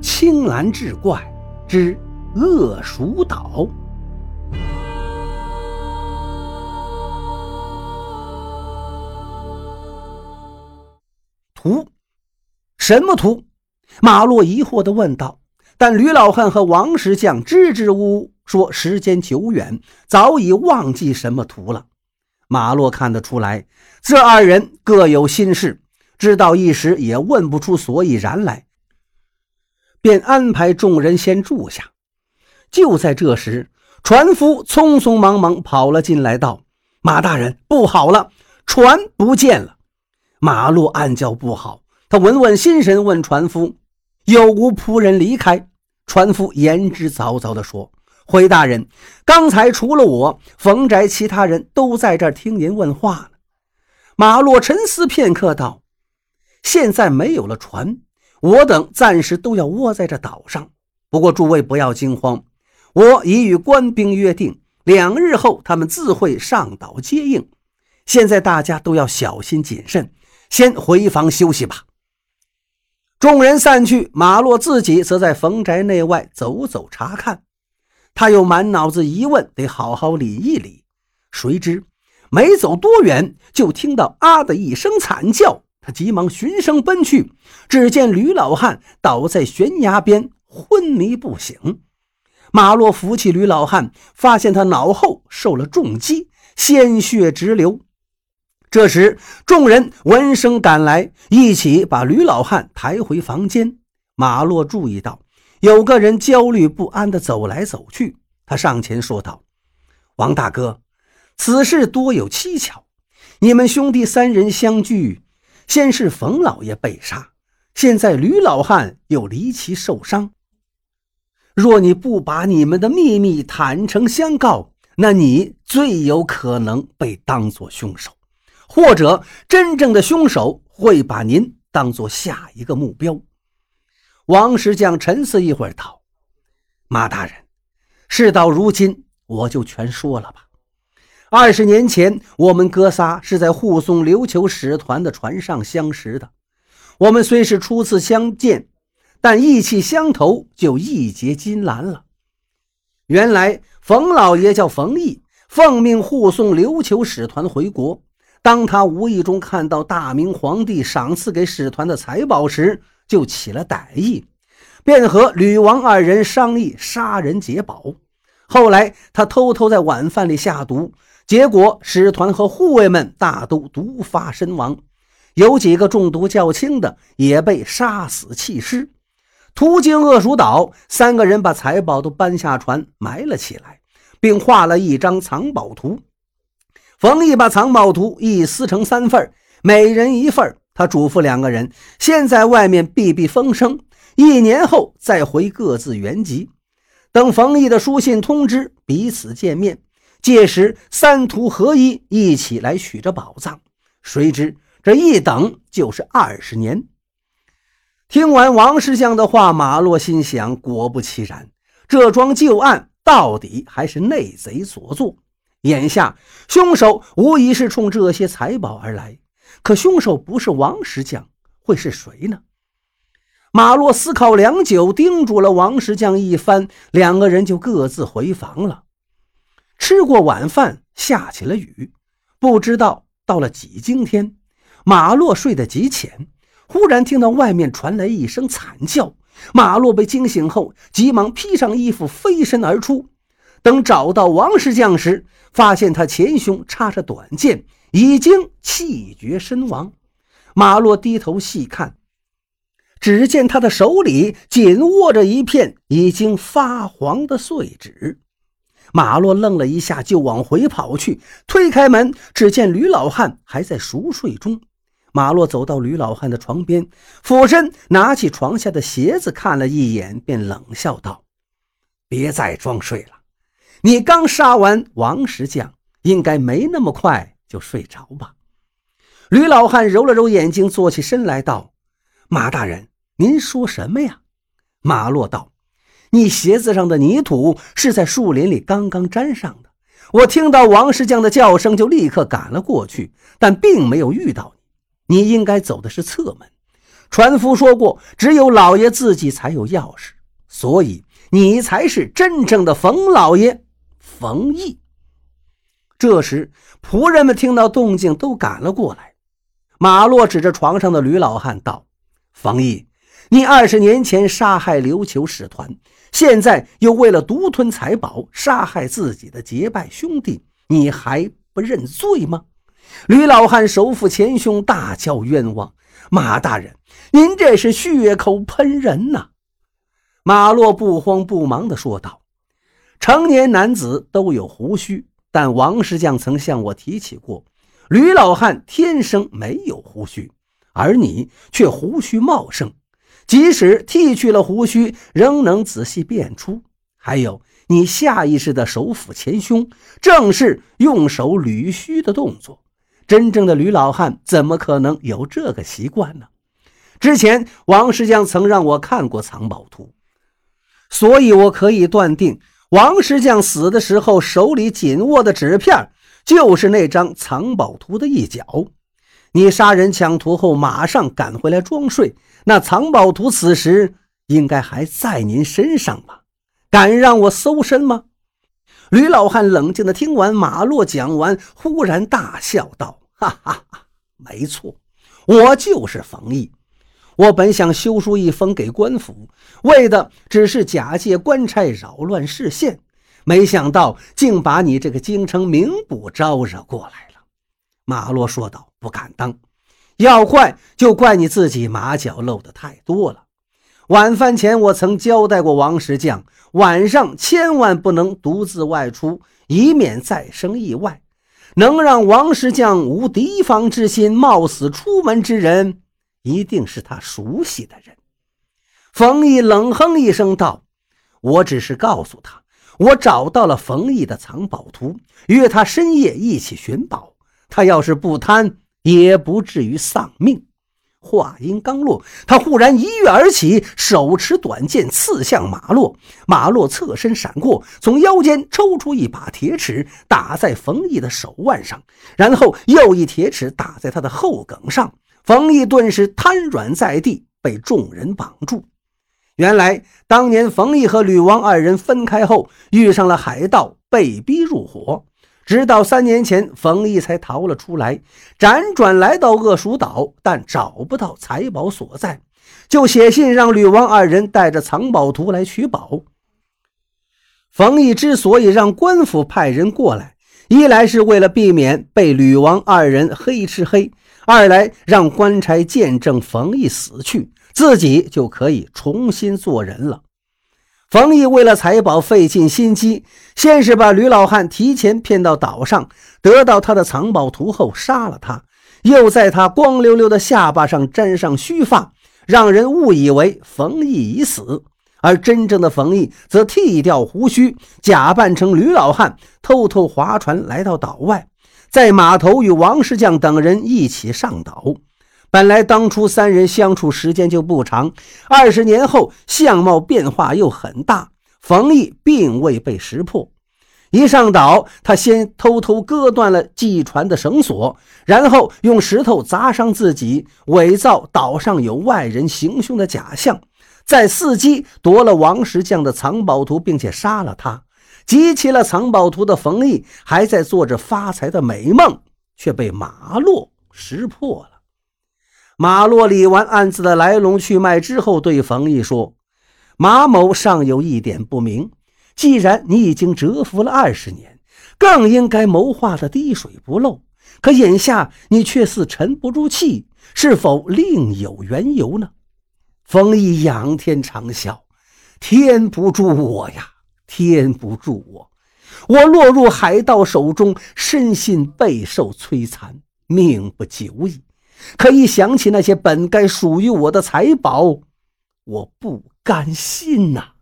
青蓝志怪之恶鼠岛。图？什么图？马洛疑惑地问道。但吕老汉和王石匠支支吾吾说：“时间久远，早已忘记什么图了。”马洛看得出来，这二人各有心事，知道一时也问不出所以然来，便安排众人先住下。就在这时，船夫匆匆忙忙跑了进来，道：“马大人，不好了，船不见了！”马洛暗叫不好，他稳稳心神，问船夫：“有无仆人离开？”船夫言之凿凿地说：“回大人，刚才除了我，冯宅其他人都在这儿听您问话呢。”马洛沉思片刻道：“现在没有了船，我等暂时都要窝在这岛上。不过诸位不要惊慌，我已与官兵约定，两日后他们自会上岛接应。现在大家都要小心谨慎，先回房休息吧。”众人散去，马洛自己则在冯宅内外走走查看。他又满脑子疑问，得好好理一理。谁知没走多远，就听到“啊”的一声惨叫。他急忙循声奔去，只见吕老汉倒在悬崖边，昏迷不醒。马洛扶起吕老汉，发现他脑后受了重击，鲜血直流。这时，众人闻声赶来，一起把吕老汉抬回房间。马洛注意到有个人焦虑不安地走来走去，他上前说道：“王大哥，此事多有蹊跷。你们兄弟三人相聚，先是冯老爷被杀，现在吕老汉又离奇受伤。若你不把你们的秘密坦诚相告，那你最有可能被当作凶手。”或者真正的凶手会把您当做下一个目标。王石匠沉思一会儿，道：“马大人，事到如今，我就全说了吧。二十年前，我们哥仨是在护送琉球使团的船上相识的。我们虽是初次相见，但意气相投，就义结金兰了。原来，冯老爷叫冯毅，奉命护送琉球使团回国。”当他无意中看到大明皇帝赏赐给使团的财宝时，就起了歹意，便和吕王二人商议杀人劫宝。后来他偷偷在晚饭里下毒，结果使团和护卫们大都毒发身亡，有几个中毒较轻的也被杀死弃尸。途经恶鼠岛，三个人把财宝都搬下船埋了起来，并画了一张藏宝图。冯毅把藏宝图一撕成三份，每人一份。他嘱咐两个人先在外面避避风声，一年后再回各自原籍。等冯毅的书信通知彼此见面，届时三徒合一，一起来取这宝藏。谁知这一等就是二十年。听完王石匠的话，马洛心想：果不其然，这桩旧案到底还是内贼所作。眼下，凶手无疑是冲这些财宝而来。可凶手不是王石匠，会是谁呢？马洛思考良久，叮嘱了王石匠一番，两个人就各自回房了。吃过晚饭，下起了雨，不知道到了几更天。马洛睡得极浅，忽然听到外面传来一声惨叫。马洛被惊醒后，急忙披上衣服，飞身而出。等找到王石匠时，发现他前胸插着短剑，已经气绝身亡。马洛低头细看，只见他的手里紧握着一片已经发黄的碎纸。马洛愣了一下，就往回跑去，推开门，只见吕老汉还在熟睡中。马洛走到吕老汉的床边，俯身拿起床下的鞋子看了一眼，便冷笑道：“别再装睡了。”你刚杀完王石匠，应该没那么快就睡着吧？吕老汉揉了揉眼睛，坐起身来道：“马大人，您说什么呀？”马洛道：“你鞋子上的泥土是在树林里刚刚沾上的。我听到王石匠的叫声，就立刻赶了过去，但并没有遇到你。你应该走的是侧门。船夫说过，只有老爷自己才有钥匙，所以你才是真正的冯老爷，冯毅。这时，仆人们听到动静都赶了过来。马洛指着床上的吕老汉道：“冯毅，你二十年前杀害琉球使团，现在又为了独吞财宝杀害自己的结拜兄弟，你还不认罪吗？”吕老汉手抚前胸，大叫冤枉：“马大人，您这是血口喷人呐！”马洛不慌不忙地说道：“成年男子都有胡须。”但王石匠曾向我提起过，吕老汉天生没有胡须，而你却胡须茂盛，即使剃去了胡须，仍能仔细辨出。还有，你下意识的手抚前胸，正是用手捋须的动作。真正的吕老汉怎么可能有这个习惯呢？之前王石匠曾让我看过藏宝图，所以我可以断定。王石匠死的时候，手里紧握的纸片就是那张藏宝图的一角。你杀人抢图后，马上赶回来装睡，那藏宝图此时应该还在您身上吧？敢让我搜身吗？吕老汉冷静地听完马洛讲完，忽然大笑道：“哈哈哈，没错，我就是冯毅。”我本想修书一封给官府，为的只是假借官差扰乱视线，没想到竟把你这个京城名捕招惹过来。”马洛说道，“不敢当，要怪就怪你自己马脚露的太多了。晚饭前我曾交代过王石匠，晚上千万不能独自外出，以免再生意外。能让王石匠无提防之心，冒死出门之人。”一定是他熟悉的人。冯毅冷哼一声道：“我只是告诉他，我找到了冯毅的藏宝图，约他深夜一起寻宝。他要是不贪，也不至于丧命。”话音刚落，他忽然一跃而起，手持短剑刺向马洛。马洛侧身闪过，从腰间抽出一把铁尺，打在冯毅的手腕上，然后又一铁尺打在他的后颈上。冯毅顿时瘫软在地，被众人绑住。原来，当年冯毅和吕王二人分开后，遇上了海盗，被逼入伙。直到三年前，冯毅才逃了出来，辗转来到恶鼠岛，但找不到财宝所在，就写信让吕王二人带着藏宝图来取宝。冯毅之所以让官府派人过来，一来是为了避免被吕王二人黑吃黑。二来让官差见证冯毅死去，自己就可以重新做人了。冯毅为了财宝费尽心机，先是把吕老汉提前骗到岛上，得到他的藏宝图后杀了他，又在他光溜溜的下巴上粘上须发，让人误以为冯毅已死。而真正的冯毅则剃掉胡须，假扮成吕老汉，偷偷划船来到岛外。在码头与王石匠等人一起上岛。本来当初三人相处时间就不长，二十年后相貌变化又很大。冯毅并未被识破。一上岛，他先偷偷割断了系船的绳索，然后用石头砸伤自己，伪造岛上有外人行凶的假象，再伺机夺了王石匠的藏宝图，并且杀了他。集齐了藏宝图的冯毅还在做着发财的美梦，却被马洛识破了。马洛理完案子的来龙去脉之后，对冯毅说：“马某尚有一点不明，既然你已经蛰伏了二十年，更应该谋划的滴水不漏。可眼下你却似沉不住气，是否另有缘由呢？”冯毅仰天长啸：“天不助我呀！”天不助我，我落入海盗手中，身心备受摧残，命不久矣。可一想起那些本该属于我的财宝，我不甘心呐。